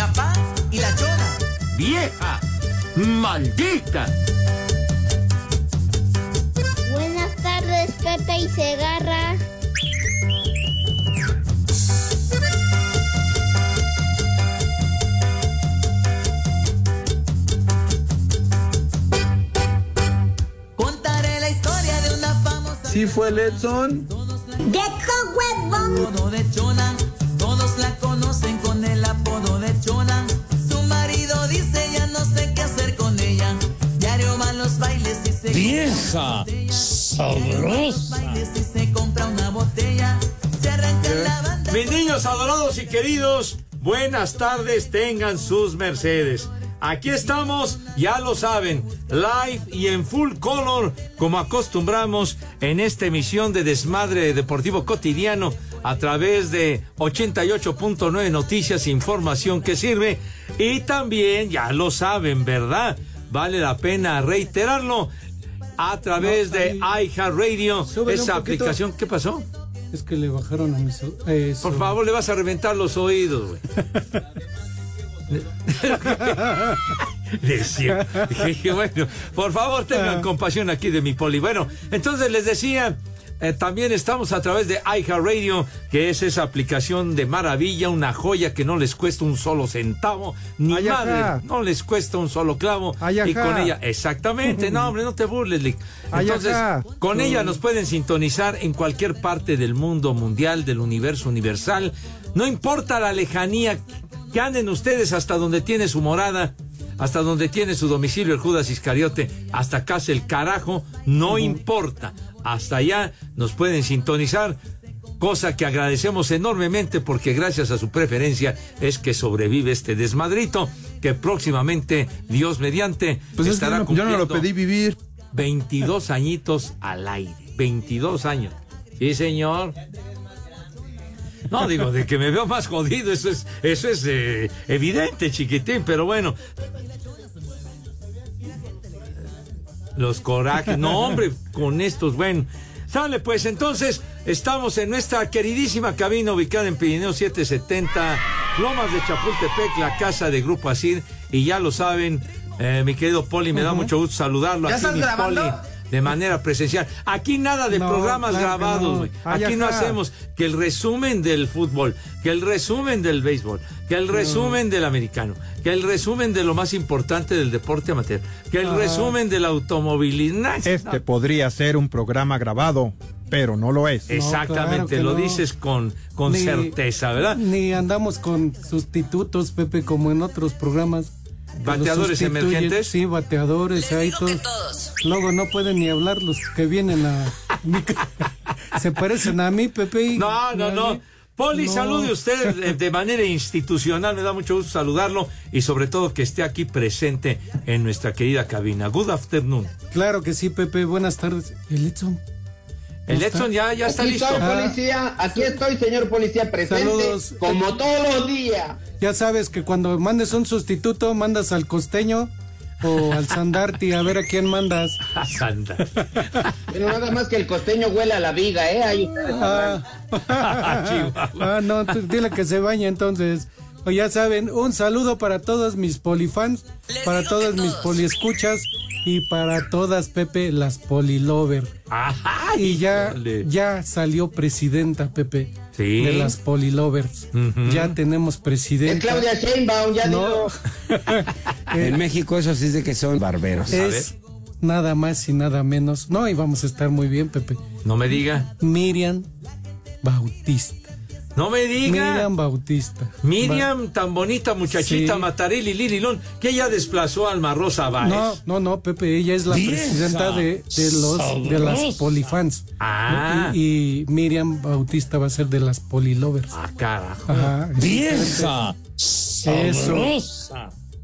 mi papá y la chona. ¡Vieja! ¡Maldita! Buenas tardes, Pepe y Segarra. Contaré la historia de una famosa. ¿Sí fue el Edson? apodo de Chona. Todos la conocen con el apodo de Chona. Su marido dice ya no sé qué hacer con ella. Diario van los bailes y se ¡Vieja! ¡Sabrosa! bailes y se compra una botella. Se arranca la banda. Mis niños adorados y queridos, buenas tardes tengan sus mercedes. Aquí estamos, ya lo saben, live y en full color, como acostumbramos en esta emisión de Desmadre Deportivo Cotidiano a través de 88.9 Noticias, información que sirve. Y también, ya lo saben, ¿verdad? Vale la pena reiterarlo a través de iHeartRadio, esa aplicación. ¿Qué pasó? Es que le bajaron a mis... Por favor, le vas a reventar los oídos, güey. Decía, dije, bueno, por favor tengan compasión aquí de mi poli. Bueno, entonces les decía, eh, también estamos a través de iHeartRadio, que es esa aplicación de maravilla, una joya que no les cuesta un solo centavo, ni Ay, ajá. madre, no les cuesta un solo clavo. Ay, y con ella, exactamente, no hombre, no te burles, Lick. Entonces, con ella nos pueden sintonizar en cualquier parte del mundo mundial, del universo universal. No importa la lejanía que anden ustedes hasta donde tiene su morada, hasta donde tiene su domicilio el Judas Iscariote, hasta casa el carajo, no importa. Hasta allá nos pueden sintonizar. Cosa que agradecemos enormemente porque gracias a su preferencia es que sobrevive este desmadrito que próximamente, Dios mediante, Pues es que estará yo no, yo no lo cumpliendo pedí vivir. 22 añitos al aire. 22 años. Sí, señor. No, digo, de que me veo más jodido, eso es, eso es eh, evidente, chiquitín, pero bueno. Los corajes, no, hombre, con estos, bueno. Sale, pues entonces, estamos en nuestra queridísima cabina ubicada en Pirineo 770, Lomas de Chapultepec, la casa de Grupo Asir, y ya lo saben, eh, mi querido Poli, me da mucho gusto saludarlo. ¿Ya aquí, estás mi grabando? Poli, de manera presencial. Aquí nada de No, programas claro grabados, no. Aquí no hacemos que el resumen del fútbol, que el resumen del béisbol, que el resumen del americano, que el resumen de lo más importante del deporte amateur, que el resumen del automovilismo. Este podría ser un programa grabado, pero no lo es. Exactamente, claro lo no. dices con, con Ni- certeza, ¿verdad? Ni andamos con sustitutos, Pepe, como en otros programas. ¿Bateadores emergentes? Sí, bateadores, Les ahí digo que todos. todos. Luego no pueden ni hablar los que vienen a... mi Se parecen a mí, Pepe. y- No, no, no. Poli, No. salude usted de, de manera institucional, me da mucho gusto saludarlo y sobre todo que esté aquí presente en nuestra querida cabina. Good afternoon. Claro que sí, Pepe. Buenas tardes. El Edson. El. Edson ya, ya está Aquí listo. estoy, Ah. policía. Aquí estoy, señor policía, presente. Saludos. Como todos los días. Ya sabes que cuando mandes un sustituto, mandas al costeño o al Sandarti, a ver a quién mandas. Santa. Pero nada más que el costeño huela a la viga, ¿eh? Ahí ustedes. Ah, ah, no, tú dile que se bañe entonces. O ya saben, un saludo para todos mis polifans, Les para todas que mis todos. poliescuchas y para todas, Pepe, las polilover. Ay, Y ya, ya salió presidenta, Pepe, Sí. de las polilovers. Ya tenemos Es presidenta. Claudia Sheinbaum, ya No. digo. En México eso sí es de que son barberos. es nada más y nada menos. No, y vamos a estar muy bien, Pepe. No me diga. Miriam Bautista. No me diga. Miriam Bautista. Miriam, tan bonita muchachita, Sí. Matarelli Lirilón, que ella desplazó a Alma Rosa Báez. No, no, no, Pepe, ella es la presidenta de, de los de las polifans. Ah. Y, y Miriam Bautista va a ser de las polilovers. Ah, carajo. Ajá. Eso.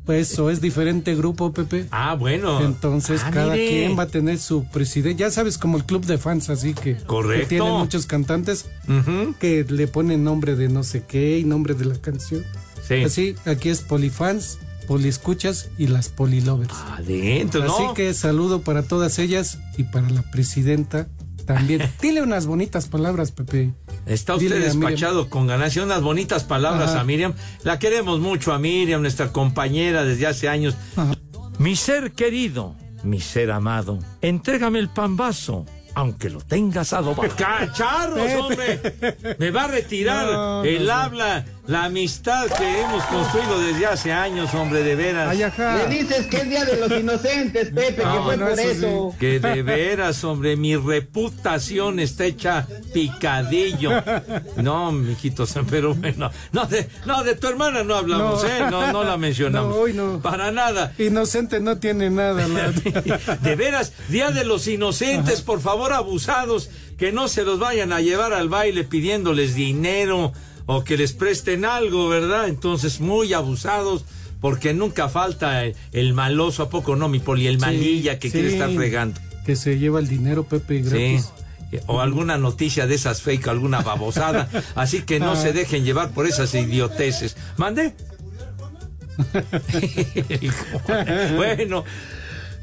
Pues eso es diferente grupo, Pepe. Ah, bueno. Entonces Ah, cada mire. quien va a tener su presidente. Ya sabes, como el club de fans, así que, Correcto. que muchos cantantes que le ponen nombre de no sé qué y nombre de la canción. Sí. Así, aquí es polifans, poliescuchas y las polilovers. Adentro, ¿no? Así que saludo para todas ellas y para la presidenta también. Dile unas bonitas palabras, Pepe. Está usted Dile despachado con ganancia. Unas bonitas palabras Ajá. a Miriam. La queremos mucho a Miriam, nuestra compañera desde hace años. Mi ser querido, mi ser amado, entrégame el pambazo, aunque lo tengas adobado. ¡Cacharros, hombre! Me va a retirar No, no, el no. habla, la amistad que hemos construido desde hace años, hombre, de veras. Ay, ajá. Le dices que es Día de los Inocentes, Pepe, que fue por eso eso. Que de veras, hombre, mi reputación está hecha picadillo. No, mijitos, pero bueno. No, de, no, de tu hermana no hablamos, No. ¿eh? No, no la mencionamos. No, hoy no. Para nada. Inocente no tiene nada. la- De veras, Día de los Inocentes, por favor, abusados, que no se los vayan a llevar al baile pidiéndoles dinero o que les presten algo, ¿verdad? Entonces, muy abusados. Porque nunca falta el, maloso, ¿a poco no, mi poli? El malilla que Sí, quiere estar sí. fregando. Que se lleva el dinero, Pepe, Sí. gratis. O alguna noticia de esas fake, alguna babosada. Así que no Ah. se dejen llevar por esas idioteces. ¿Mande? bueno.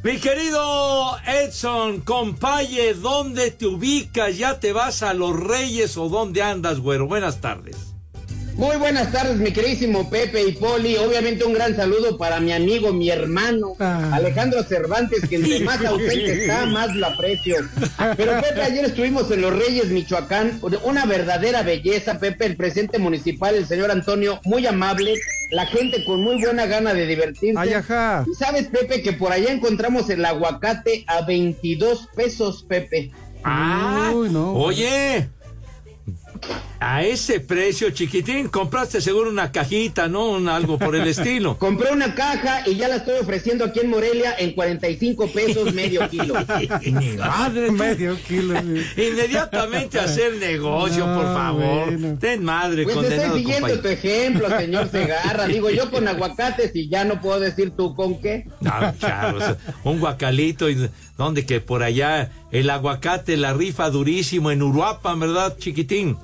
Mi querido Edson, compaye, ¿dónde te ubicas? ¿Ya te vas a los Reyes o dónde andas, güero? Buenas tardes. Muy buenas tardes, mi queridísimo Pepe y Poli. Obviamente un gran saludo para mi amigo, mi hermano, Ah. Alejandro Cervantes, que entre más ausente está, más lo aprecio. Pero Pepe, ayer estuvimos en Los Reyes, Michoacán. Una verdadera belleza, Pepe, el presidente municipal, el señor Antonio, muy amable. La gente con muy buena gana de divertirse. Ay, ajá. Y sabes, Pepe, que por allá encontramos el aguacate a 22 pesos, Pepe. Ah, Uy, no. oye, a ese precio, chiquitín, compraste seguro una cajita, ¿no? Un algo por el estilo. Compré una caja y ya la estoy ofreciendo aquí en Morelia en 45 pesos medio kilo. Ni madre. Medio kilo. Inmediatamente hacer negocio, No, por favor. bueno. Ten madre, Pues condenado estoy siguiendo tu ejemplo, señor Segarra. Digo yo con aguacates y ya no puedo decir tú con qué. No, charros, un guacalito y donde que por allá el aguacate la rifa durísimo en Uruapan, ¿verdad, chiquitín?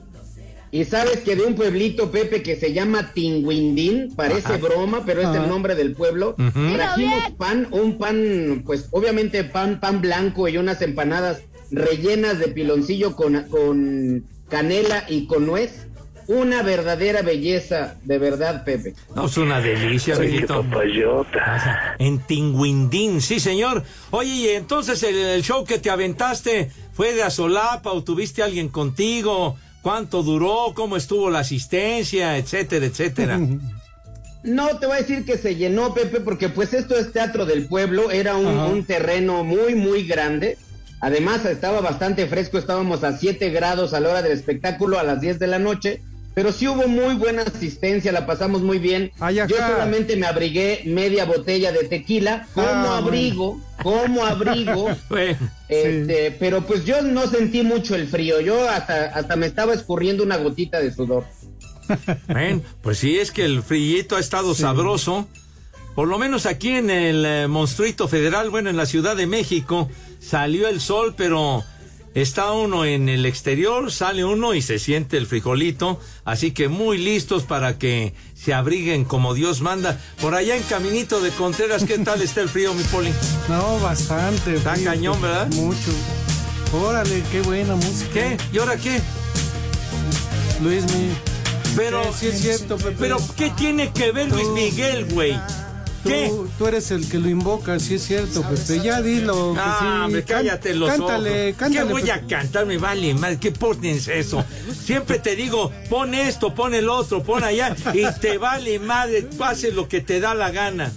Y sabes que de un pueblito, Pepe, que se llama Tinguindín, parece broma, pero es Ajá. el nombre del pueblo. Trajimos pan, un pan, pues obviamente pan, pan blanco y unas empanadas rellenas de piloncillo con, con canela y con nuez. Una verdadera belleza, de verdad, Pepe. No, es una delicia, viejito. En Tinguindín, sí, señor. Oye, y entonces el, el show que te aventaste fue de Azolapa o tuviste alguien contigo. ¿Cuánto duró? ¿Cómo estuvo la asistencia? Etcétera, etcétera. No, te voy a decir que se llenó, Pepe, porque pues esto es Teatro del Pueblo, era un, terreno muy, muy grande. Además, estaba bastante fresco, estábamos a 7 grados a la hora del espectáculo, a las 10 de la noche. Pero sí hubo muy buena asistencia, la pasamos muy bien. Ay, Yo solamente me abrigué media botella de tequila, como Ah, abrigo, como abrigo. Bueno, Este, pero pues yo no sentí mucho el frío, yo hasta, hasta me estaba escurriendo una gotita de sudor. Bueno, pues sí, es que el frillito ha estado sabroso. Por lo menos aquí en el eh, Monstruito Federal, bueno, en la Ciudad de México, salió el sol, pero está uno en el exterior, sale uno y se siente el frijolito. Así que muy listos para que se abriguen como Dios manda. Por allá en Caminito de Contreras, ¿qué tal está el frío, mi poli? No, bastante. Está frío, cañón, Pepe, ¿verdad? Mucho. Órale, qué buena música. ¿Qué? ¿Y ahora qué? Luis mi. Pero, Sí, sí es cierto, Pepe. pero ¿qué tiene que ver Luis Miguel, güey? ¿Qué? Tú, tú eres el que lo invoca, sí es cierto, Pepe. Ya dilo. que Ah, sí. cállate los cántale, ojos. Cántale, ¿Qué voy a cantar? Me vale madre. ¿Qué pones eso? Siempre te digo, pon esto, pon el otro, pon allá. Y te vale madre, haces lo que te da la gana.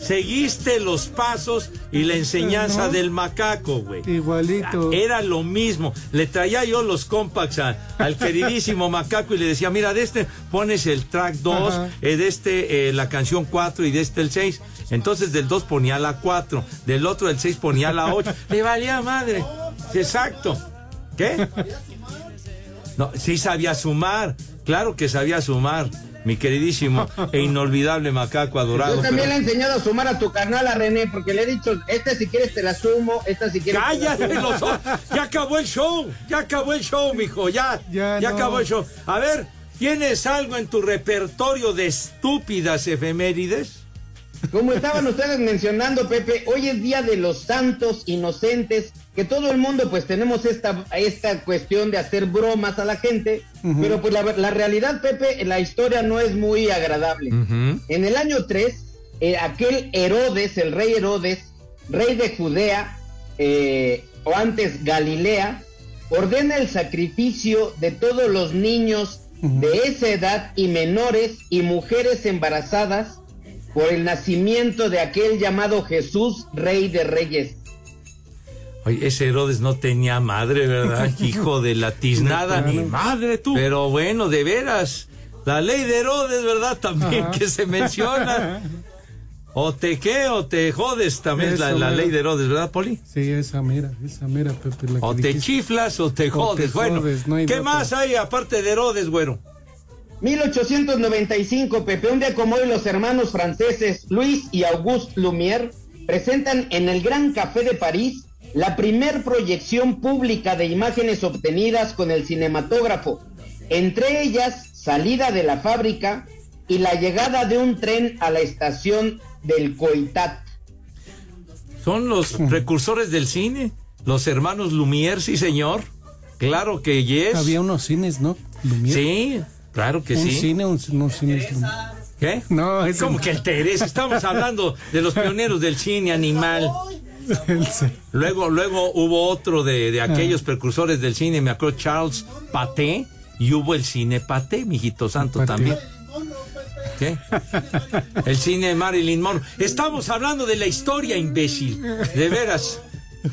Seguiste los pasos y la enseñanza ¿No? del macaco, güey. Igualito. Era lo mismo. Le traía yo los compacts a- al queridísimo Macaco y le decía, mira, de este pones el track 2, Ajá. eh, de este eh, la canción 4 y de este el 6. Entonces del 2 ponía la 4, del otro del 6 ponía la 8. Le valía madre. Exacto. ¿Qué? No, sí sabía sumar. Claro que sabía sumar. Mi queridísimo e inolvidable Macaco adorado. Yo también pero- le he enseñado a sumar a tu carnal a René, porque le he dicho, esta si quieres te la sumo, esta si quieres. te la Cállate sumo. los ojos. Ya acabó el show. Ya acabó el show, mijo. Ya. Ya, Ya no. acabó el show. A ver, ¿tienes algo en tu repertorio de estúpidas efemérides? Como estaban ustedes mencionando, Pepe, hoy es Día de los Santos Inocentes, que todo el mundo pues tenemos esta, esta cuestión de hacer bromas a la gente, pero pues la, la realidad, Pepe, la historia no es muy agradable. En el año 3, eh, aquel Herodes, el rey Herodes, rey de Judea, eh, o antes Galilea, ordena el sacrificio de todos los niños de esa edad y menores y mujeres embarazadas por el nacimiento de aquel llamado Jesús, rey de reyes. Oye, ese Herodes no tenía madre, ¿verdad? Hijo de la tiznada, ni madre tú. Pero bueno, de veras, la ley de Herodes, ¿verdad? También Ajá. que se menciona. O te qué, o te jodes, también es la, la ley de Herodes, ¿verdad, Poli? Sí, esa mira, esa mira, Pepe. la O que te dijiste. chiflas o te jodes. bueno, jodes, no hay ¿qué más hay aparte de Herodes, güero? 1895, Pepe, un día como hoy los hermanos franceses Luis y Auguste Lumière presentan en el Gran Café de París la primer proyección pública de imágenes obtenidas con el cinematógrafo, entre ellas salida de la fábrica y la llegada de un tren a la estación del Coitat. Son los precursores del cine, los hermanos Lumière, sí, señor. Claro que yes. Había unos cines, ¿no? Lumière. Sí, claro que un sí. cine, un, unos cines. ¿Qué? No, ese ¿Cómo no. que el Teresa? Estamos hablando de los pioneros del cine animal. Luego, luego hubo otro de, de aquellos precursores del cine, me acuerdo, Charles Paté, y hubo el cine Paté, mijito santo Paté. también. ¿Qué? El cine de Marilyn Monroe. Estamos hablando de la historia, imbécil. De veras.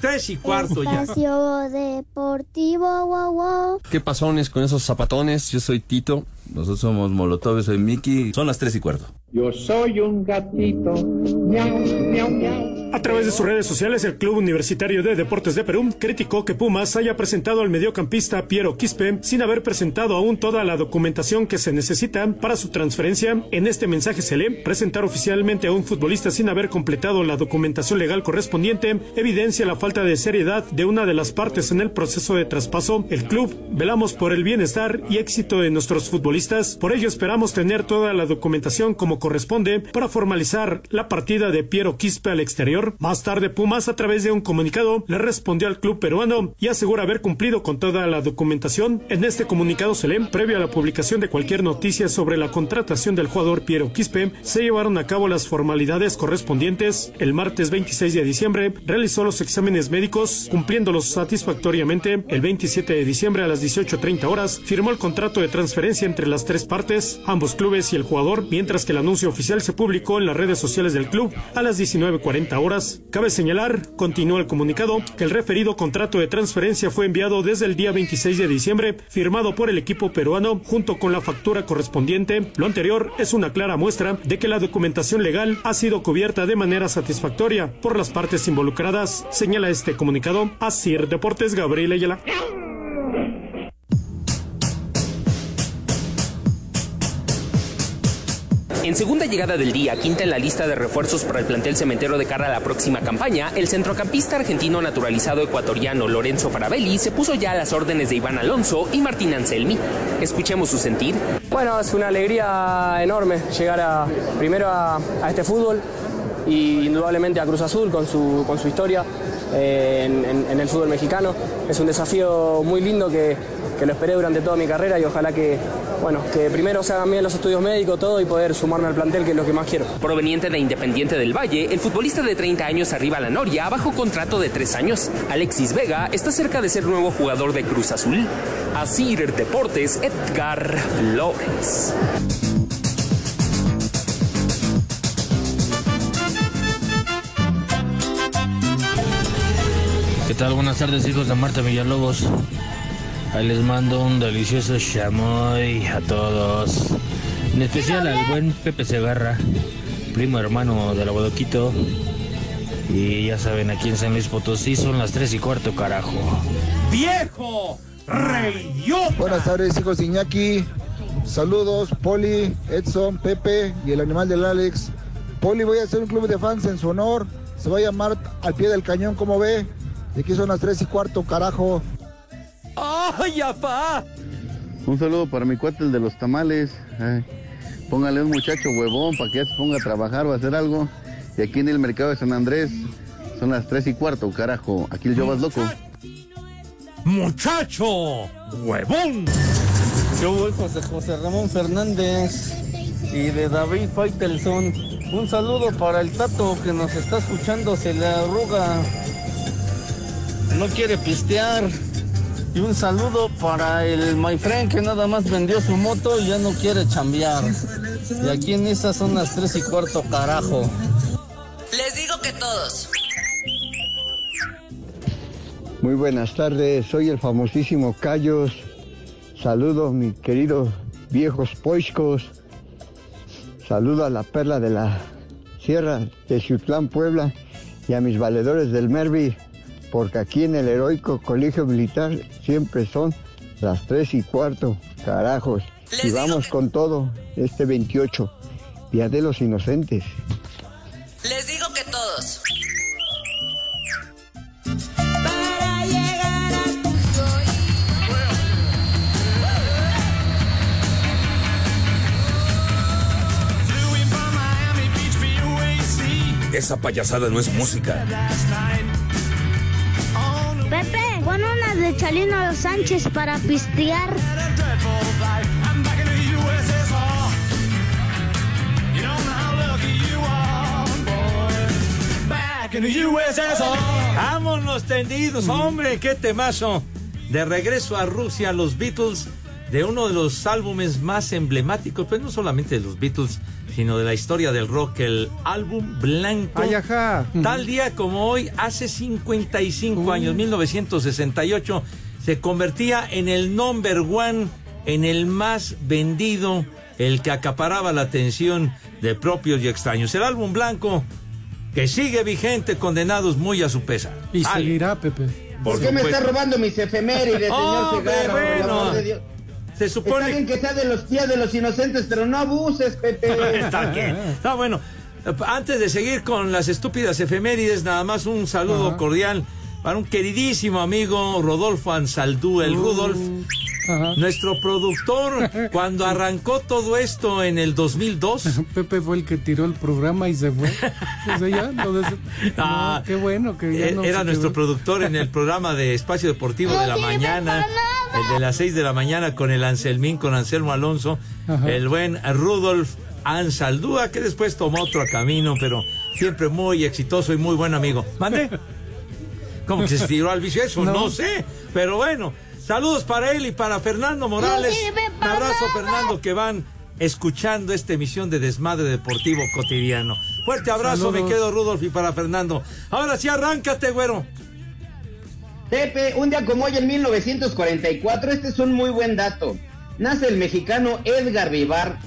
Tres y cuarto ya. Espacio Deportivo, wow, wow. ¿Qué pasones con esos zapatones? Yo soy Tito. Nosotros somos Molotov, yo soy Mickey. Son las tres y cuarto. Yo soy un gatito. Miau, miau, miau. A través de sus redes sociales, el Club Universitario de Deportes de Perú criticó que Pumas haya presentado al mediocampista Piero Quispe sin haber presentado aún toda la documentación que se necesita para su transferencia. En este mensaje se lee, presentar oficialmente a un futbolista sin haber completado la documentación legal correspondiente evidencia la falta de seriedad de una de las partes en el proceso de traspaso. El club velamos por el bienestar y éxito de nuestros futbolistas, por ello esperamos tener toda la documentación como corresponde para formalizar la partida de Piero Quispe al exterior. Más tarde, Pumas, a través de un comunicado, le respondió al club peruano y asegura haber cumplido con toda la documentación. En este comunicado se lee, previo a la publicación de cualquier noticia sobre la contratación del jugador Piero Quispe, se llevaron a cabo las formalidades correspondientes. El martes 26 de diciembre realizó los exámenes médicos, cumpliéndolos satisfactoriamente. El 27 de diciembre a las 18.30 horas firmó el contrato de transferencia entre las tres partes, ambos clubes y el jugador, mientras que el anuncio oficial se publicó en las redes sociales del club a las 19.40 horas. Cabe señalar, continúa el comunicado, que el referido contrato de transferencia fue enviado desde el día 26 de diciembre, firmado por el equipo peruano junto con la factura correspondiente. Lo anterior es una clara muestra de que la documentación legal ha sido cubierta de manera satisfactoria por las partes involucradas, señala este comunicado. Asir Deportes Gabriel Ayala. En segunda llegada del día, quinta en la lista de refuerzos para el plantel cementero de cara a la próxima campaña, el centrocampista argentino naturalizado ecuatoriano Lorenzo Farabelli se puso ya a las órdenes de Iván Alonso y Martín Anselmi. Escuchemos su sentir. Bueno, es una alegría enorme llegar a, primero a, este fútbol y indudablemente a Cruz Azul con su, con su historia eh, en el fútbol mexicano. Es un desafío muy lindo que, que lo esperé durante toda mi carrera y ojalá que, bueno, que primero se hagan bien los estudios médicos, todo, y poder sumarme al plantel, que es lo que más quiero. Proveniente de Independiente del Valle, el futbolista de 30 años arriba a la Noria, bajo contrato de 3 años. Alexis Vega está cerca de ser nuevo jugador de Cruz Azul. Asir Deportes, Edgar Flores. ¿Qué tal? Buenas tardes, hijos de Marta Villalobos. Ahí les mando un delicioso chamoy a todos. En especial al buen Pepe Segarra, primo hermano del Aguadoquito. Y ya saben, aquí en San Luis Potosí son las 3 y cuarto, carajo. ¡Viejo! ¡Reyota! Buenas tardes, hijos de Iñaki. Saludos, Poli, Edson, Pepe y el animal del Alex. Poli, voy a hacer un club de fans en su honor. Se va a llamar Al Pie del Cañón, como ve. Y aquí son las 3 y cuarto, carajo. ¡Ay, apá! Un saludo para mi cuate, el de los tamales. Ay, póngale un muchacho huevón para que ya se ponga a trabajar o a hacer algo. Y aquí en el mercado de San Andrés son las 3 y cuarto, carajo. Aquí el yo vas loco. ¡Muchacho! ¡Huevón! Yo voy José José Ramón Fernández y de David Faitelson. Un saludo para el Tato que nos está escuchando, se le arruga. No quiere pistear. Y un saludo para el My Friend que nada más vendió su moto y ya no quiere chambear. Y aquí en esas son las 3 y cuarto, carajo. Les digo que todos. Muy buenas tardes, soy el famosísimo Callos. Saludos, mis queridos viejos poiscos. Saludo a la perla de la Sierra de Ciutlán, Puebla, y a mis valedores del Mervi, porque aquí en el heroico colegio militar siempre son las tres y cuarto, carajos. y vamos con todo este 28, Día de los Inocentes. Les digo que todos. Esa payasada no es música. De Chalino Los Sánchez para pistear. Vámonos tendidos, hombre, qué temazo. De regreso a Rusia, los Beatles, de uno de los álbumes más emblemáticos, pues no solamente de los Beatles, sino de la historia del rock, el álbum blanco. Ay, ajá. Tal día como hoy, hace 55 años, 1968, se convertía en el number one, en el más vendido, el que acaparaba la atención de propios y extraños. El álbum blanco que sigue vigente, condenados muy a su pesar. Y seguirá, Pepe. ¿Por qué me está robando mis efemérides, señor por el Se supone Está bien que sea de los días de los inocentes, pero no abuses, Pepe. Está bien. Está bueno. Antes de seguir con las estúpidas efemérides, nada más un saludo Ajá. cordial para un queridísimo amigo Rodolfo Ansaldú, el Uh, Rudolf, Ajá. nuestro productor, cuando arrancó todo esto en el 2002. Pepe fue el que tiró el programa y se fue. O sea, ya, lo des- Ah, No, qué bueno que ya Eh, no Era nuestro quedó. productor en el programa de Espacio Deportivo de la mañana, el de las 6 de la mañana con el Anselmín, con Anselmo Alonso, Ajá. el buen Rudolf Ansaldúa, que después tomó otro camino, pero siempre muy exitoso y muy buen amigo. ¿Mande? ¿Cómo que se tiró al vicio? Eso no, No. sé, pero bueno. Saludos para él y para Fernando Morales. Un abrazo, Fernando, que van escuchando esta emisión de Desmadre Deportivo Cotidiano. Fuerte abrazo, me quedo Rudolf y para Fernando. Ahora sí, arráncate, güero. Pepe, un día como hoy en 1944, este es un muy buen dato. Nace el mexicano Edgar Vivar,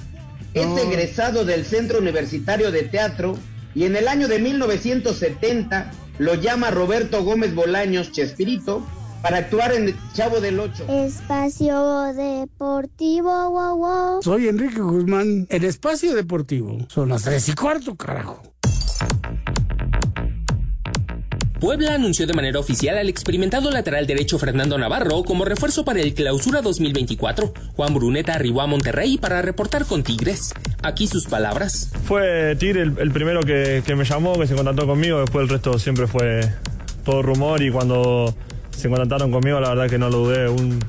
es No. egresado del Centro Universitario de Teatro y en el año de 1970 lo llama Roberto Gómez Bolaños Chespirito para actuar en Chavo del Ocho. Espacio Deportivo, wow, wow. Soy Enrique Guzmán, el espacio deportivo. Son las tres y cuarto, carajo. Puebla anunció de manera oficial al experimentado lateral derecho Fernando Navarro como refuerzo para el Clausura 2024. Juan Bruneta arribó a Monterrey para reportar con Tigres. Aquí sus palabras. Fue Tigre el, el primero que, que me llamó, que se contactó conmigo, después el resto siempre fue todo rumor y cuando se contactaron conmigo la verdad que no lo dudé un,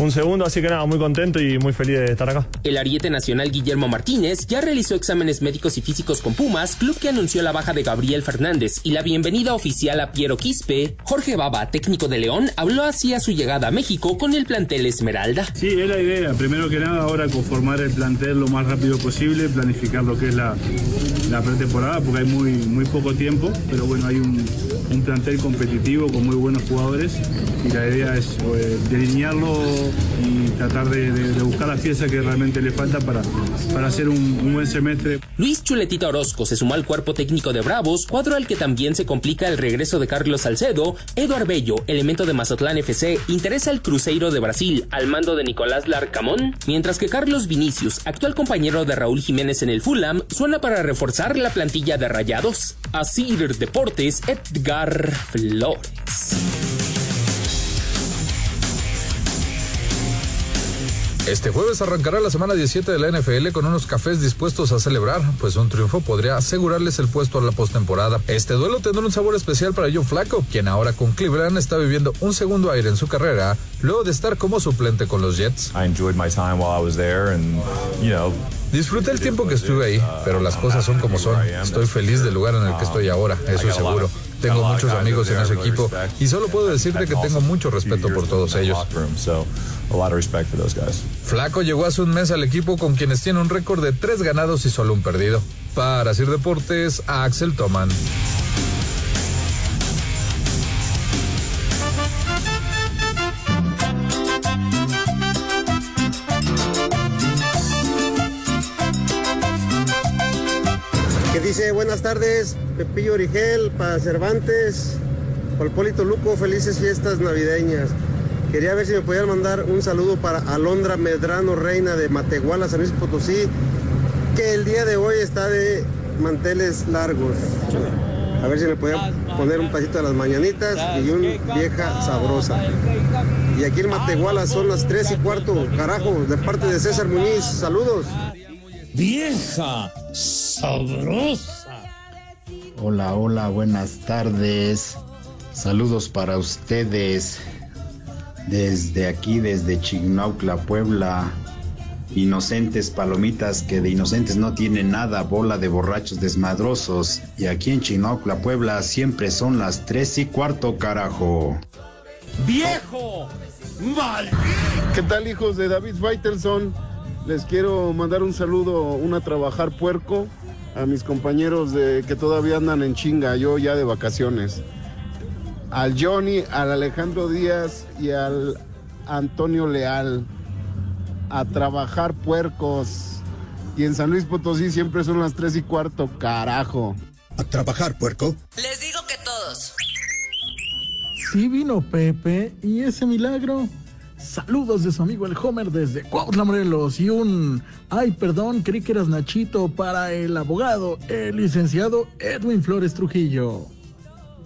un segundo, así que nada, muy contento y muy feliz de estar acá. El ariete nacional Guillermo Martínez ya realizó exámenes médicos y físicos con Pumas, club que anunció la baja de Gabriel Fernández y la bienvenida oficial a Piero Quispe. Jorge Baba, técnico de León, habló así a su llegada a México con el plantel Esmeralda. Sí, es la idea. Primero que nada, ahora conformar el plantel lo más rápido posible, planificar lo que es la, la pretemporada, porque hay muy, muy poco tiempo, pero bueno, hay un, un plantel competitivo con muy buenos jugadores y la idea es eh, delinearlo y tratar de, buscar las piezas que realmente le falta para, para hacer un, un buen semestre. Luis Chuletita Orozco se sumó al cuerpo técnico de Bravos, cuadro al que también se complica el regreso de Carlos Salcedo. Eduard Bello, elemento de Mazatlán FC, interesa al Cruzeiro de Brasil al mando de Nicolás Larcamón, mientras que Carlos Vinicius, actual compañero de Raúl Jiménez en el Fulham, suena para reforzar la plantilla de Rayados. Así Deportes, Edgar Flores. Este jueves arrancará la semana 17 de la NFL con unos cafés dispuestos a celebrar, pues un triunfo podría asegurarles el puesto a la postemporada. Este duelo tendrá un sabor especial para Joe Flacco, quien ahora con Cleveland está viviendo un segundo aire en su carrera, luego de estar como suplente con los Jets. I enjoyed my time while I was there and, you know, Disfruté el tiempo que estuve ahí, pero las cosas son como son. Estoy feliz del lugar en el que estoy ahora, eso es seguro. Tengo muchos amigos en ese equipo y solo puedo decirte que tengo mucho respeto por todos ellos. Flaco llegó hace un mes al equipo con quienes tiene un récord de tres ganados y solo un perdido. Para Sir Deportes, Axel Toman. Buenas tardes, Pepillo Origel, para Cervantes, para el Polito Luco, felices fiestas navideñas. Quería ver si me podían mandar un saludo para Alondra Medrano, reina de Matehuala, San Luis Potosí, que el día de hoy está de manteles largos. A ver si me podían poner un pasito de las mañanitas y un vieja sabrosa. Y aquí en Matehuala son las 3 y cuarto, carajo, de parte de César Muñiz. Saludos. Vieja sabrosa. Hola, hola, buenas tardes. Saludos para ustedes desde aquí, desde Chignautla, Puebla. Inocentes palomitas que de inocentes no tienen nada, bola de borrachos desmadrosos. Y aquí en Chignautla, Puebla, siempre son las tres y cuarto, carajo. ¡Viejo! ¡Mal! ¿Qué tal hijos de David Faitelson? Les quiero mandar un saludo, un a trabajar puerco a mis compañeros de que todavía andan en chinga, yo ya de vacaciones. Al Johnny, al Alejandro Díaz y al Antonio Leal. A trabajar puercos. Y en San Luis Potosí siempre son las tres y cuarto, carajo. A trabajar, puerco. Les digo que todos. Sí vino Pepe y ese milagro. Saludos de su amigo el Homer desde Cuautla, Morelos y un ay perdón, creí que eras Nachito para el abogado, el licenciado Edwin Flores Trujillo.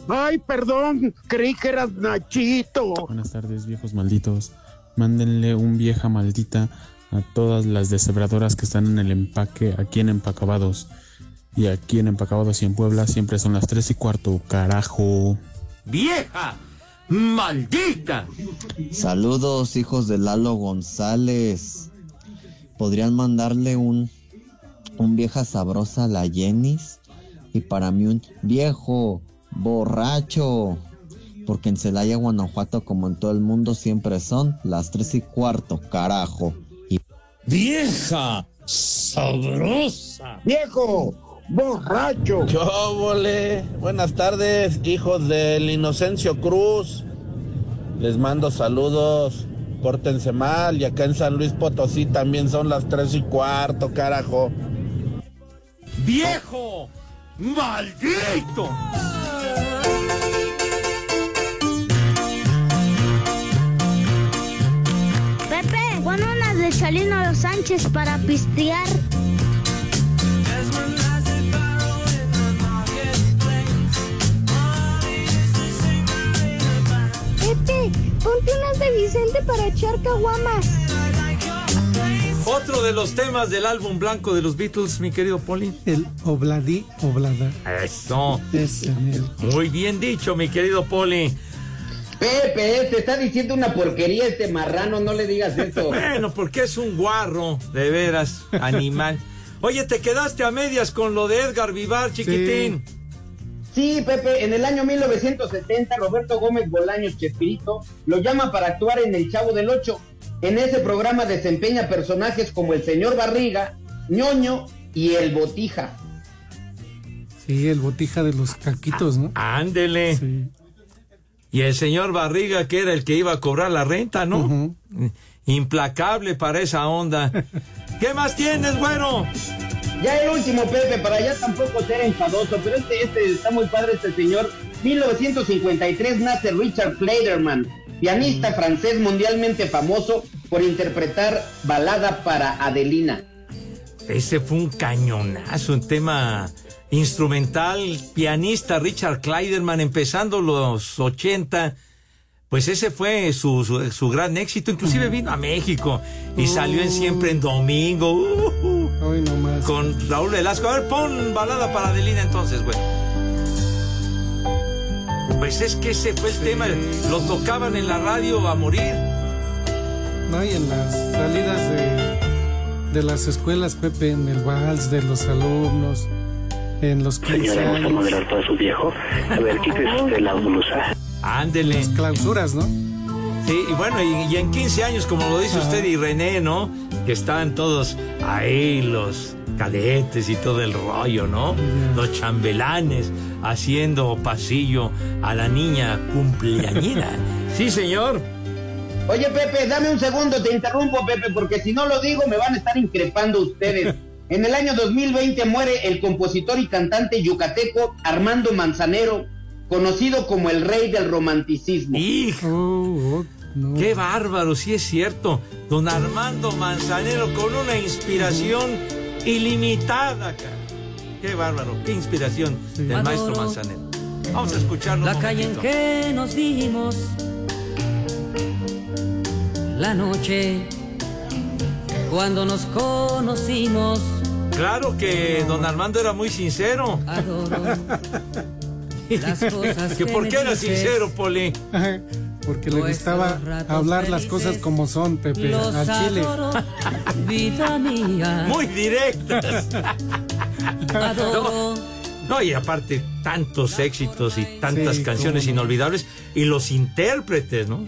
Ay, perdón, creí que eras Nachito. Buenas tardes, viejos malditos. Mándenle un vieja maldita a todas las deshebradoras que están en el empaque aquí en Empacabados. Y aquí en Empacabados y en Puebla siempre son las tres y cuarto, carajo. ¡Vieja! ¡Maldita! Saludos, hijos de Lalo González. ¿Podrían mandarle un, un vieja sabrosa a la Jenis? Y para mí un viejo borracho. Porque en Celaya, Guanajuato, como en todo el mundo, siempre son las tres y cuarto, carajo. Y... ¡Vieja! ¡Sabrosa! ¡Viejo! ¡Borracho! ¡Chóvole! Buenas tardes, hijos del Inocencio Cruz. Les mando saludos. Pórtense mal. Y acá en San Luis Potosí también son las tres y cuarto, carajo. ¡Viejo! ¡Maldito! Pepe, pon unas de Chalino Los Sánchez para pistear. Vicente para echar caguamas. Otro de los temas del álbum blanco de los Beatles, mi querido Poli. El obladí oblada. Eso. Muy bien dicho, mi querido Poli. Pepe, te está diciendo una porquería este marrano, no le digas eso. Bueno, porque es un guarro, de veras, animal. Oye, te quedaste a medias con lo de Edgar Vivar, chiquitín. Sí. Pepe, en el año 1970 Roberto Gómez Bolaños Chespirito lo llama para actuar en El Chavo del Ocho. En ese programa desempeña personajes como el señor Barriga, ñoño y el Botija. Sí, el Botija de los caquitos, ¿no? Ándele. Y el señor Barriga, que era el que iba a cobrar la renta, ¿no? Implacable para esa onda. ¿Qué más tienes, bueno? Ya el último, Pepe, para ya tampoco ser enfadoso, pero este, este está muy padre, este señor. 1953 nace Richard Clayderman, pianista francés mundialmente famoso por interpretar balada para Adelina. Ese fue un cañonazo, un tema instrumental, pianista Richard Kleiderman, empezando los 80. Pues ese fue su, su, su gran éxito, inclusive vino a México y salió en siempre en domingo. uh, uh, Hoy nomás. con Raúl Velasco. A ver, pon balada para Adelina entonces, güey. Pues es que ese fue el tema, lo tocaban en la radio a morir. No, y en las salidas de, de las escuelas, Pepe, en el vals de los alumnos, en los 15 Señora, ¿gusta años. moderar todo su viejo? A ver, quítese usted la blusa. Ándele. Las clausuras, ¿no? Sí, y bueno, y, y en 15 años, como lo dice usted y René, ¿no? Que estaban todos ahí, los cadetes y todo el rollo, ¿no? Los chambelanes haciendo pasillo a la niña cumpleañera. sí, señor. Oye, Pepe, dame un segundo, te interrumpo, Pepe, porque si no lo digo me van a estar increpando ustedes. En el año 2020 muere el compositor y cantante yucateco Armando Manzanero, conocido como el rey del romanticismo. ¡Hijo! ¡Qué bárbaro! Sí es cierto. Don Armando Manzanero con una inspiración ilimitada, cara. ¡Qué bárbaro! ¡Qué inspiración del maestro Adoro Manzanero! Vamos a escucharlo. La un calle en que nos dimos, la noche cuando nos conocimos. Claro que don Armando era muy sincero. Las cosas ¿Que ¿Por qué era sincero, Poli? Porque le gustaba hablar las cosas como son, Pepe, Los al chile. adoro, vida mía. Muy directas. Adoro. No, y aparte, tantos éxitos y tantas Sí, canciones cómo no. inolvidables. Y los intérpretes, ¿no?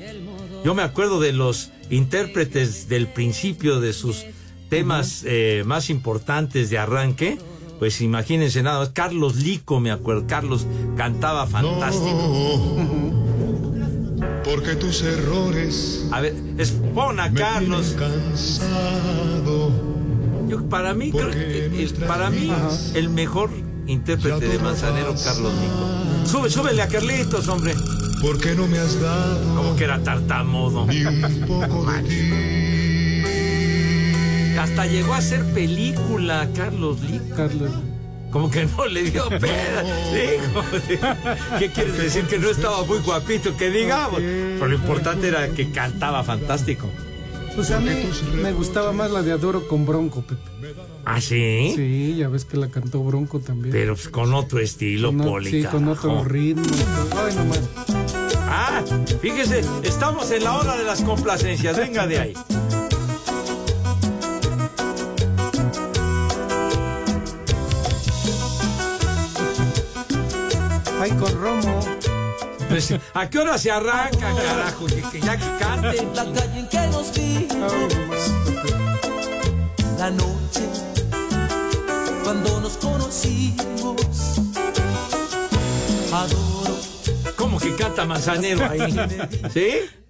Yo me acuerdo de los intérpretes del principio de sus temas eh, más importantes de arranque. Pues imagínense nada más. Carlos Lico, me acuerdo. Carlos cantaba fantástico. Porque tus errores A ver, es, a Carlos. cansado. Yo, para mí, creo que, eh, para mí, el mejor intérprete de Manzanero, Carlos Nico. Sube, súbele a Carlitos, hombre. ¿Por qué no me has dado Como que era tartamudo. ni un poco de ti? Hasta llegó a hacer película, Carlos Lico. Carlos. Como que no le dio pena. Dijo, ¿Qué quieres decir? Que no estaba muy guapito, que digamos. Pero lo importante era que cantaba fantástico. Pues a mí me gustaba más la de Adoro con Bronco, Pepe. ¿Ah, sí? Sí, ya ves que la cantó Bronco también. Pero pues, con otro estilo, Con Poli. Sí, con otro ritmo. Ay, nomás. Ah, fíjese, estamos en la hora de las complacencias. Venga de ahí. Ay, con Romo. Pues, ¿A qué hora se arranca, carajo? Que, que ya que canten. La calle en que nos dimos, la noche cuando nos conocimos. Adoro. ¿Cómo que canta Manzanero ahí? ¿Sí?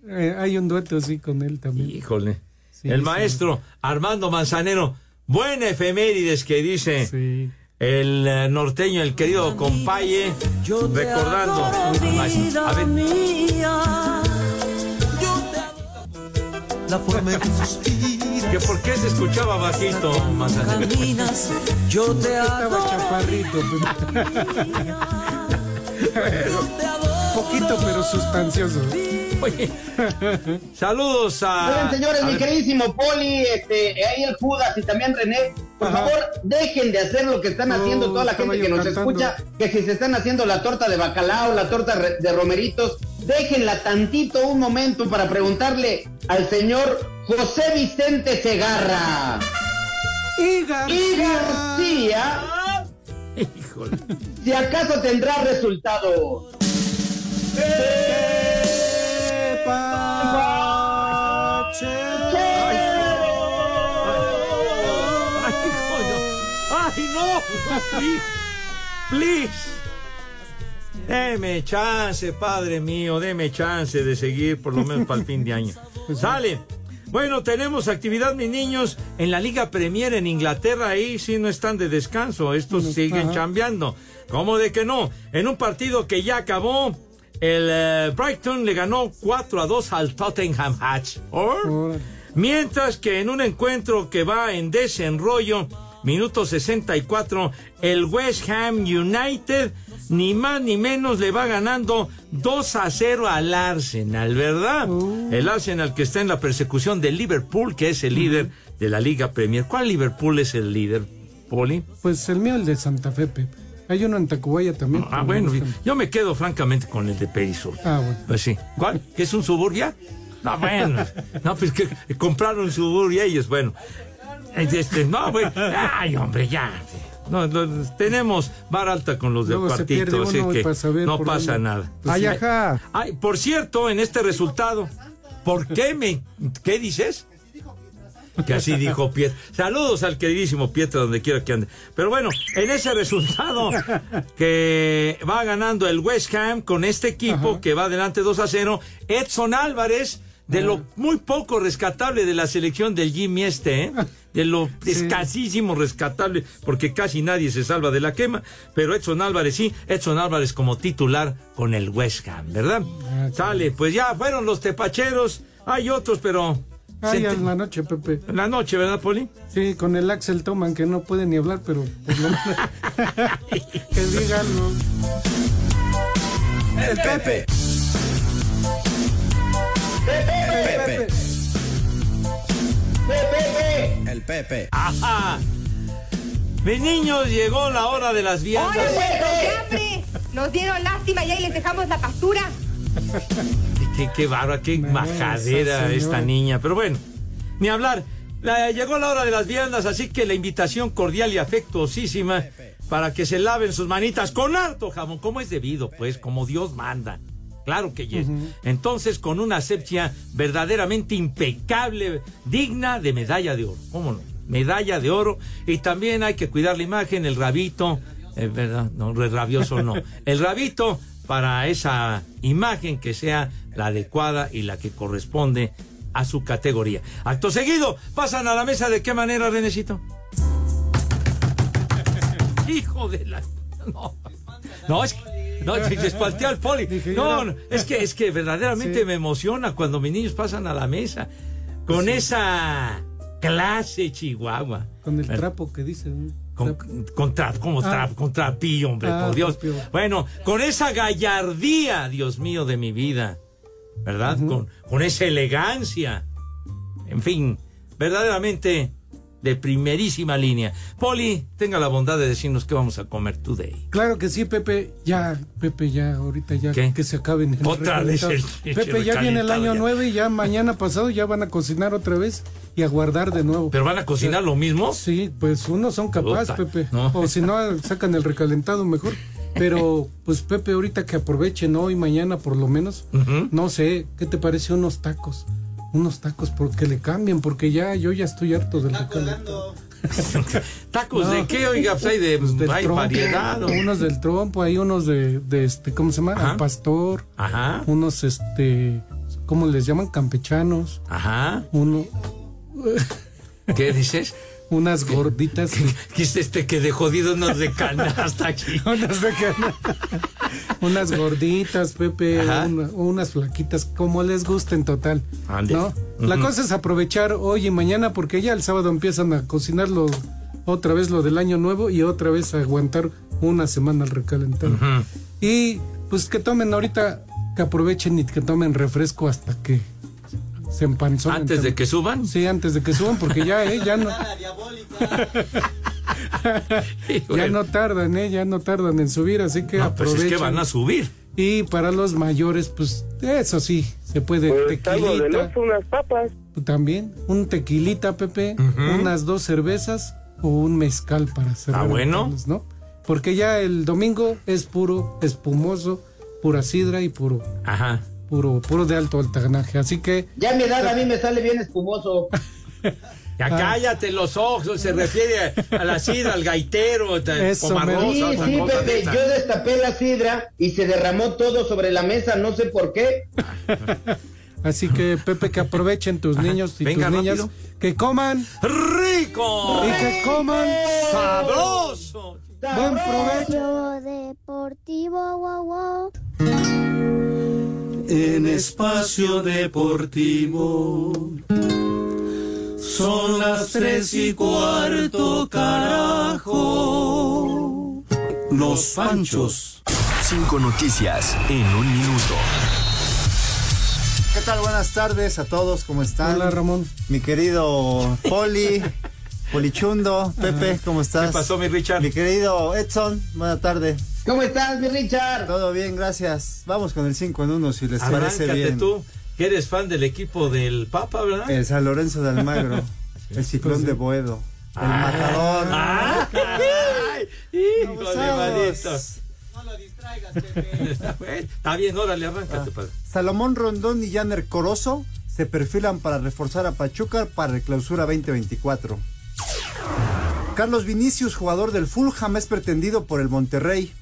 Eh, hay un dueto así con él también. Híjole. Sí, el sí. maestro Armando Manzanero. Buena efemérides que dice el eh, norteño, el querido compaye, recordando. A ver, mía. Yo te La forma en que suspiras, ¿que ¿por qué se escuchaba bajito, caminas, yo te adoro. Estaba chaparrito. Poquito, pero sustancioso. Oye, saludos a. Señores, a mi ver, queridísimo Poli, este, ahí el Judas y también René, por Ajá. favor, dejen de hacer lo que están haciendo toda la gente que nos cantando. escucha, que si se están haciendo la torta de bacalao, la torta de romeritos, déjenla tantito un momento para preguntarle al señor José Vicente Segarra. Y Y García, Híjole. si acaso tendrá resultado. Ay, coño. Ay, no. Please. Please. Deme chance, padre mío, deme chance de seguir por lo menos para el fin de año. Sale. Bueno, tenemos actividad, mis niños, en la Liga Premier en Inglaterra. Ahí sí no están de descanso. Estos siguen ajá. chambeando. ¿Cómo de que no? En un partido que ya acabó, el eh, Brighton le ganó 4 a 2 al Tottenham Hotspur. Mientras que en un encuentro que va en desenrollo, minuto 64, el West Ham United ni más ni menos le va ganando 2 a 0 al Arsenal, ¿verdad? El Arsenal que está en la persecución del Liverpool, que es el líder de la Liga Premier. ¿Cuál Liverpool es el líder, Poli? Pues el mío, el de Santa Fe, Pepe. Hay uno en Tacubaya también. Ah, bueno, yo me quedo francamente con el de Perisur. Ah, bueno. Pues sí. ¿Cuál? ¿Que es un suburbia? No, bueno. No, pues que compraron suburbia ellos, bueno. Este, no, bueno. Ay, hombre, ya. No, no, tenemos bar alta con los del Luego cuartito, así que no pasa dónde. nada. Pues Ay, ajá. Ay, por cierto, en este resultado, ¿por qué me... ¿Qué dices? Que así dijo Pietro. Saludos al queridísimo Pietro donde quiera que ande. Pero bueno, en ese resultado que va ganando el West Ham con este equipo que va adelante 2 a 0, Edson Álvarez, de lo muy poco rescatable de la selección del Jimmy este, ¿eh? de lo escasísimo rescatable, porque casi nadie se salva de la quema, pero Edson Álvarez sí, Edson Álvarez como titular con el West Ham, ¿verdad? Sale, pues ya fueron los tepacheros, hay otros, pero... Ay, en la noche, Pepe. en la noche, ¿verdad, Poli? Sí, con el Axel Toman, que no puede ni hablar, pero por lo menos que diga algo. El Pepe. Pepe. Pepe. El Pepe. ¡Ajá! Mis niños, llegó la hora de las viandas. ¡Oye, qué hambre! Nos dieron lástima y ahí les dejamos la pastura. Qué, qué bárbara, qué majadera esta niña. Pero bueno, ni hablar. La- llegó la hora de las viandas, así que la invitación cordial y afectuosísima para que se laven sus manitas con harto jamón, como es debido, pues, como Dios manda. Claro que yes. Entonces, con una asepsia verdaderamente impecable, digna de medalla de oro. ¿Cómo no? Medalla de oro. Y también hay que cuidar la imagen, el rabito. Es verdad, no, el rabioso no. El rabito para esa imagen que sea la adecuada y la que corresponde a su categoría. Acto seguido, pasan a la mesa de qué manera, Renecito. Hijo de la. No, no es que. No, se se espalteó al poli. No, no, es que, es que verdaderamente Sí. me emociona cuando mis niños pasan a la mesa con esa clase chihuahua. Con el trapo que dice. Con, con, tra- como tra- Ah. con trapillo, hombre, Ah, por Dios. trapillo. Bueno, con esa gallardía, Dios mío, de mi vida, ¿verdad? con, con esa elegancia. En fin, verdaderamente de primerísima línea. Poli, tenga la bondad de decirnos qué vamos a comer today. Claro que sí, Pepe. Ya, Pepe, ya, ahorita ya ¿Qué? que se acaben. el Otra vez el- el Pepe, ya viene el año ya. nuevo y ya mañana pasado ya van a cocinar otra vez y a guardar de nuevo. ¿Pero van a cocinar lo mismo? Sí, pues unos son capaces, Pepe. no. O si no, sacan el recalentado mejor. Pero, pues Pepe, ahorita que aprovechen hoy, mañana por lo menos, no sé, ¿qué te parece unos tacos? Unos tacos porque le cambien, porque ya yo ya estoy harto del. ¿Tacos No. de qué, oiga? Pues hay, de, Del hay trompo, variedad. ¿o? Unos del trompo, hay unos de, de este, ¿cómo se llama? Ajá. Al pastor. Ajá. Unos, este, ¿cómo les llaman? Campechanos. Ajá. Uno, ¿Qué dices? Unas gorditas. Que es este que de jodido nos de canasta aquí. unas, de unas gorditas, Pepe, una- unas flaquitas, como les gusten total. Ande. ¿no? La cosa es aprovechar hoy y mañana porque ya el sábado empiezan a cocinarlo otra vez lo del año nuevo y otra vez a aguantar una semana al recalentado. Ujú. Y pues que tomen ahorita, que aprovechen y que tomen refresco hasta que se empanzonen. Antes de que suban. Sí, antes de que suban, porque ya, eh, ya no. ya no tardan, eh, ya no tardan en subir, así que No, pues es que van a subir. Y para los mayores, pues eso sí, se puede Pues tequilita. Oxxo, unas papas. También, un tequilita, Pepe, unas dos cervezas o un mezcal para cerrar. Ah, bueno. ¿no? Porque ya el domingo es puro, espumoso, pura sidra y puro, Ajá. Puro, puro de alto altanaje. Así que Ya mi edad a mí me sale bien espumoso. Ya cállate los ojos, se refiere a la sidra, al gaitero, te- Eso, pomarrosa, Sí, otra sí, cosa Pepe, yo destapé la sidra y se derramó todo sobre la mesa, no sé por qué. Así que, Pepe, que aprovechen tus niños y Venga, tus niñas. rápido. Que coman ¡Rico! y que coman. ¡Sabroso! Buen provecho. Deportivo, wow, wow. En espacio deportivo son las tres y cuarto, carajo. Los Panchos. Cinco noticias en un minuto. ¿Qué tal? Buenas tardes a todos, ¿cómo están? Hola, Ramón. Mi querido Poli, Polichundo, Pepe, ¿cómo estás? ¿Qué pasó, mi Richard? Mi querido Edson, buena tarde. ¿Cómo estás, mi Richard? Todo bien, gracias. Vamos con el 5 en 1, si les parece Arráncate bien. tú, que eres fan del equipo del Papa, ¿verdad? El San Lorenzo de Almagro, el ciclón de Boedo, el matador. ¡Ah! ¡Ay! ¡Híjole, Vamos. manito! Está bien, órale, arráncate, padre. Salomón Rondón y Janer Corozo se perfilan para reforzar a Pachuca para el clausura 2024. Carlos Vinicius, jugador del Fulham, es pretendido por el Monterrey.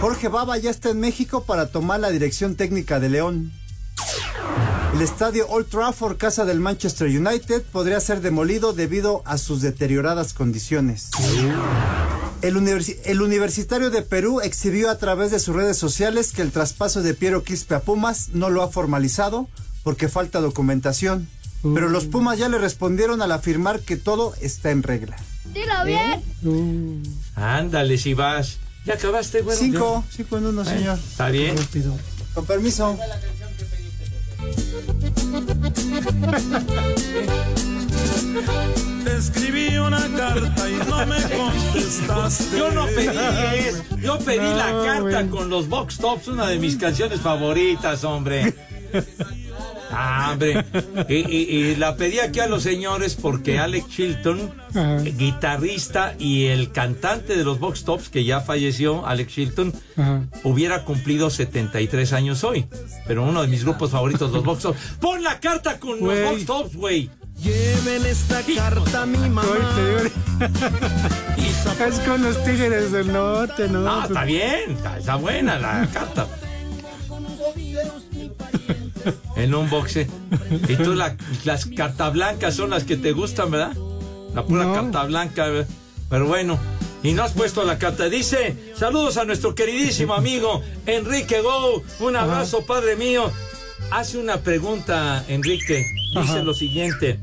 Jorge Baba ya está en México para tomar la dirección técnica de León. El estadio Old Trafford, casa del Manchester United, podría ser demolido debido a sus deterioradas condiciones. El, universi- el Universitario de Perú exhibió a través de sus redes sociales que el traspaso de Piero Quispe a Pumas no lo ha formalizado porque falta documentación. Pero los Pumas ya le respondieron al afirmar que todo está en regla. Dilo bien. Ándale, si vas. ¿Ya acabaste, güey? Cinco, cinco en uno, señor. Está bien. Con permiso. Te escribí una carta y no me contestaste. Yo no pedí eso. Yo pedí la carta con los Box Tops, una de mis canciones favoritas, hombre. Ah, hombre. Y, y- y la pedí aquí a los señores porque Alex Chilton, Ajá. guitarrista y el cantante de los Box Tops, que ya falleció, Alex Chilton, Ajá. hubiera cumplido 73 años hoy. Pero uno de mis grupos favoritos, los Box Tops. Pon la carta con los. Box Tops, güey. Lleven esta carta a mi mamá. Es con los tigres del norte, ¿no? No, está bien, está, está buena la carta. En un boxe. Y tú la- las cartas blancas son las que te gustan, ¿verdad? La pura No. carta blanca. Pero bueno. Y no has puesto la carta. Dice, saludos a nuestro queridísimo amigo Enrique Go. Un abrazo, padre mío. Hace una pregunta, Enrique. Dice Ajá. lo siguiente.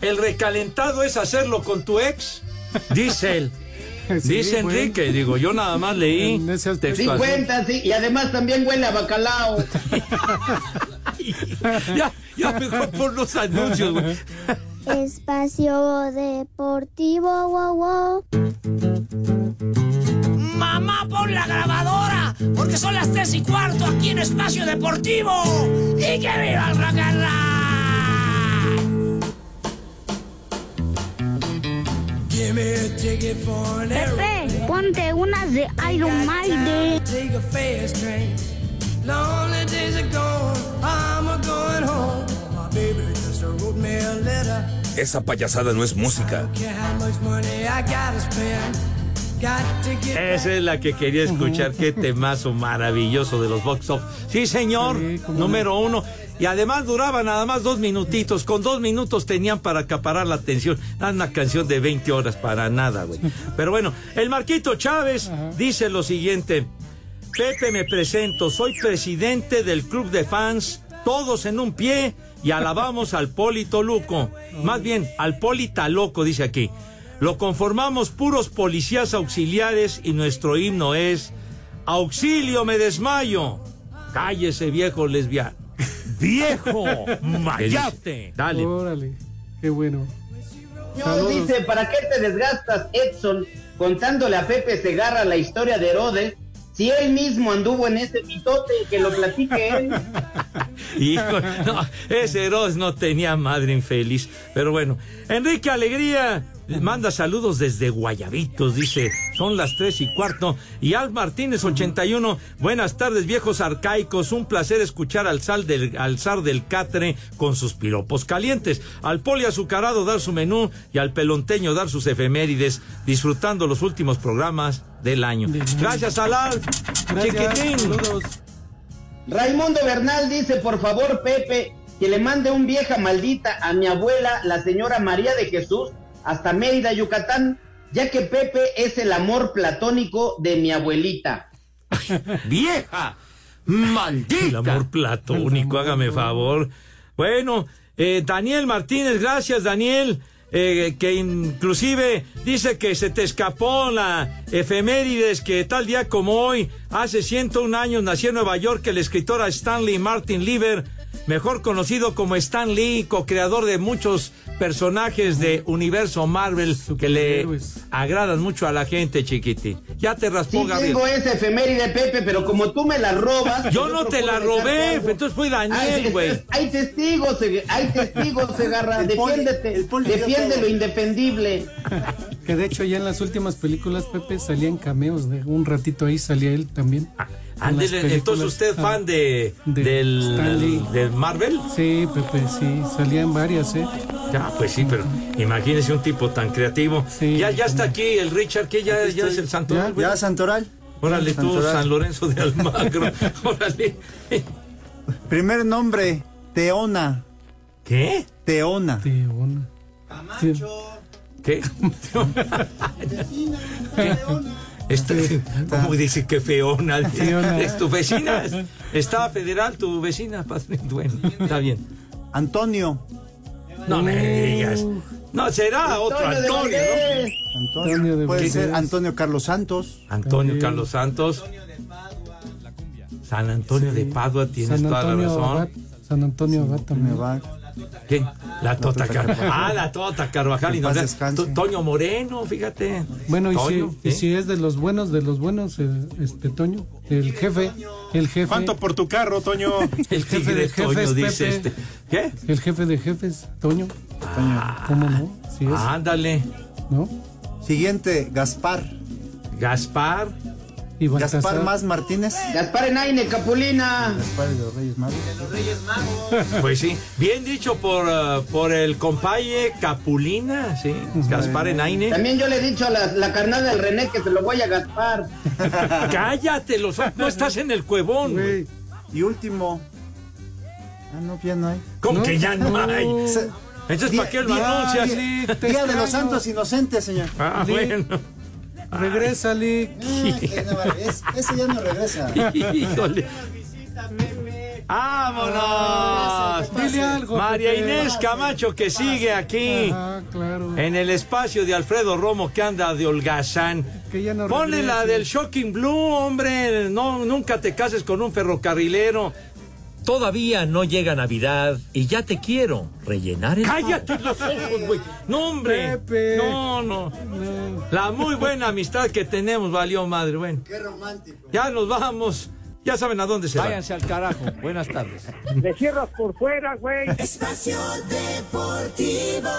¿El recalentado es hacerlo con tu ex? Dice él. Sí, Dice. Enrique, digo, yo nada más leí En ese. Sí cuenta, sí, y además también huele a bacalao. ya, ya mejor por los anuncios, güey. Espacio Deportivo, wow, wow. Mamá, pon la grabadora, porque son las tres y cuarto aquí en Espacio Deportivo. ¡Y que viva el rock and roll! Give me a ticket for an Pepe, ponte unas de Iron Maiden. Lonely days are gone. I'm a going home. My baby just wrote me a letter. Esa payasada no es música. Esa es la que quería escuchar. Qué temazo maravilloso de los Box Off. Sí, señor. Sí, número uno. Y además duraba nada más dos minutitos. Con dos minutos tenían para acaparar la atención. Era una canción de 20 horas para nada, güey. Pero bueno, el Marquito Chávez dice lo siguiente. Pepe, me presento. Soy presidente del club de fans. Todos en un pie y alabamos al Poli Toluco. Más bien, al Poli Taloco, dice aquí. Lo conformamos puros policías auxiliares y nuestro himno es Auxilio, me desmayo. Cállese, viejo lesbiano. ¡Viejo! ¡Mayate! Dale. Órale, qué bueno. Señor, Saludos. dice, ¿para qué te desgastas, Edson, contándole a Pepe Segarra la historia de Herodes Si él mismo anduvo en ese pitote, que lo platique él. Hijo, no, ese Herodes no tenía madre infeliz. Pero bueno, Enrique Alegría manda saludos desde Guayabitos, dice, son las tres y cuarto. Y Al Martínez 81, buenas tardes viejos arcaicos, un placer escuchar al, sal del, al zar del catre con sus piropos calientes, al poli azucarado dar su menú y al pelonteño dar sus efemérides, disfrutando los últimos programas del año. Gracias Alal, chiquitín. Raimundo Bernal dice, por favor, Pepe, que le mande un vieja maldita a mi abuela, la señora María de Jesús, hasta Mérida, Yucatán, ya que Pepe es el amor platónico de mi abuelita. ¡Vieja! ¡Maldita! El amor platónico, hágame favor. Bueno, eh, Daniel Martínez, gracias, Daniel. eh, que inclusive dice que se te escapó la efemérides que tal día como hoy, hace 101 años, nació en Nueva York el escritor Stanley Martin Lieber, mejor conocido como Stan Lee, co-creador de muchos personajes de universo Marvel que le agradan mucho a la gente, chiquitín. Ya te raspó, Sí Gabriel. tengo esa efeméride, Pepe, pero como tú me la robas... Yo no te la robé, algo. entonces fue Daniel, güey. Hay testigos, hay testigos, se agarra. Defiéndete, defiende lo indefendible. Que de hecho ya en las últimas películas, Pepe, salían cameos. De un ratito ahí salía él también. Ándele, películas. entonces usted Ah, fan de, de del, Marvel. Sí, Pepe, sí, salían varias, ¿eh? Ya, pues sí, pero imagínese un tipo tan creativo. ya, ya está aquí el Richard, que ya, ya es el santo. Ya, ya, Santoral. Órale tú, Santoral. San Lorenzo de Almagro. Órale. Primer nombre, Teona. ¿Qué? Teona. Teona. ¿Qué? Este, ¿Cómo dice que feona? Feona. ¿Es tu vecina? ¿Está federal tu vecina? padre? Bueno, está bien. Antonio. No me digas. No, será otro Antonio, ¿no? Antonio. Puede Valdés. ser Antonio Carlos Santos. Antonio También. Carlos Santos. San Antonio de Padua, tienes San toda la Antonio razón. Abad. San Antonio Abad también. ¿Quién? La Tota Tota Carvajal. Ah, la Tota Carvajal. Y no. Toño Moreno, fíjate. Bueno, y, Toño, si, y si es de los buenos, de los buenos, eh, este Toño, el jefe, el jefe. ¿Cuánto por tu carro, Toño? El jefe de Toño jefes, dice este. ¿Qué? El jefe de jefes, Toño. ¿Cómo no? Sí es. Ándale. ¿No? Siguiente, Gaspar. Gaspar. Y Gaspar. Más Martínez. Gaspar Enaine, Capulina. Gaspar de los Reyes Magos. Pues sí, bien dicho por, ah, por el compaye Capulina, sí, Gaspar Enaine. También yo le he dicho a la, la carnal del René que se lo voy a Gaspar. Cállate, los, no estás en el cuevón. güey. Y último. Ah, no, ya no hay. ¿Cómo que ya no hay? Se- Entonces, Día- ¿para qué lo día- anuncias? Día, te Día de los. Santos Inocentes, señor. Ah, Lee. bueno. Regresa. Ah, es- ese ya no regresa. Híjole. ¡Vámonos! Dile algo. María Pepe. Inés Camacho que sigue aquí Ajá, claro. en el espacio de Alfredo Romo que anda de holgazán. Que ya no Ponle la del Shocking Blue, hombre. No, nunca te cases con un ferrocarrilero. Todavía no llega Navidad y ya te quiero rellenar el... ¡Cállate los ojos, güey! No, hombre. Pepe. No, no. La muy buena amistad que tenemos valió madre. Bueno, Qué romántico. ya nos vamos. Ya saben a dónde se van. Váyanse al carajo. Buenas tardes. Le cierras por fuera, güey. Espacio Deportivo.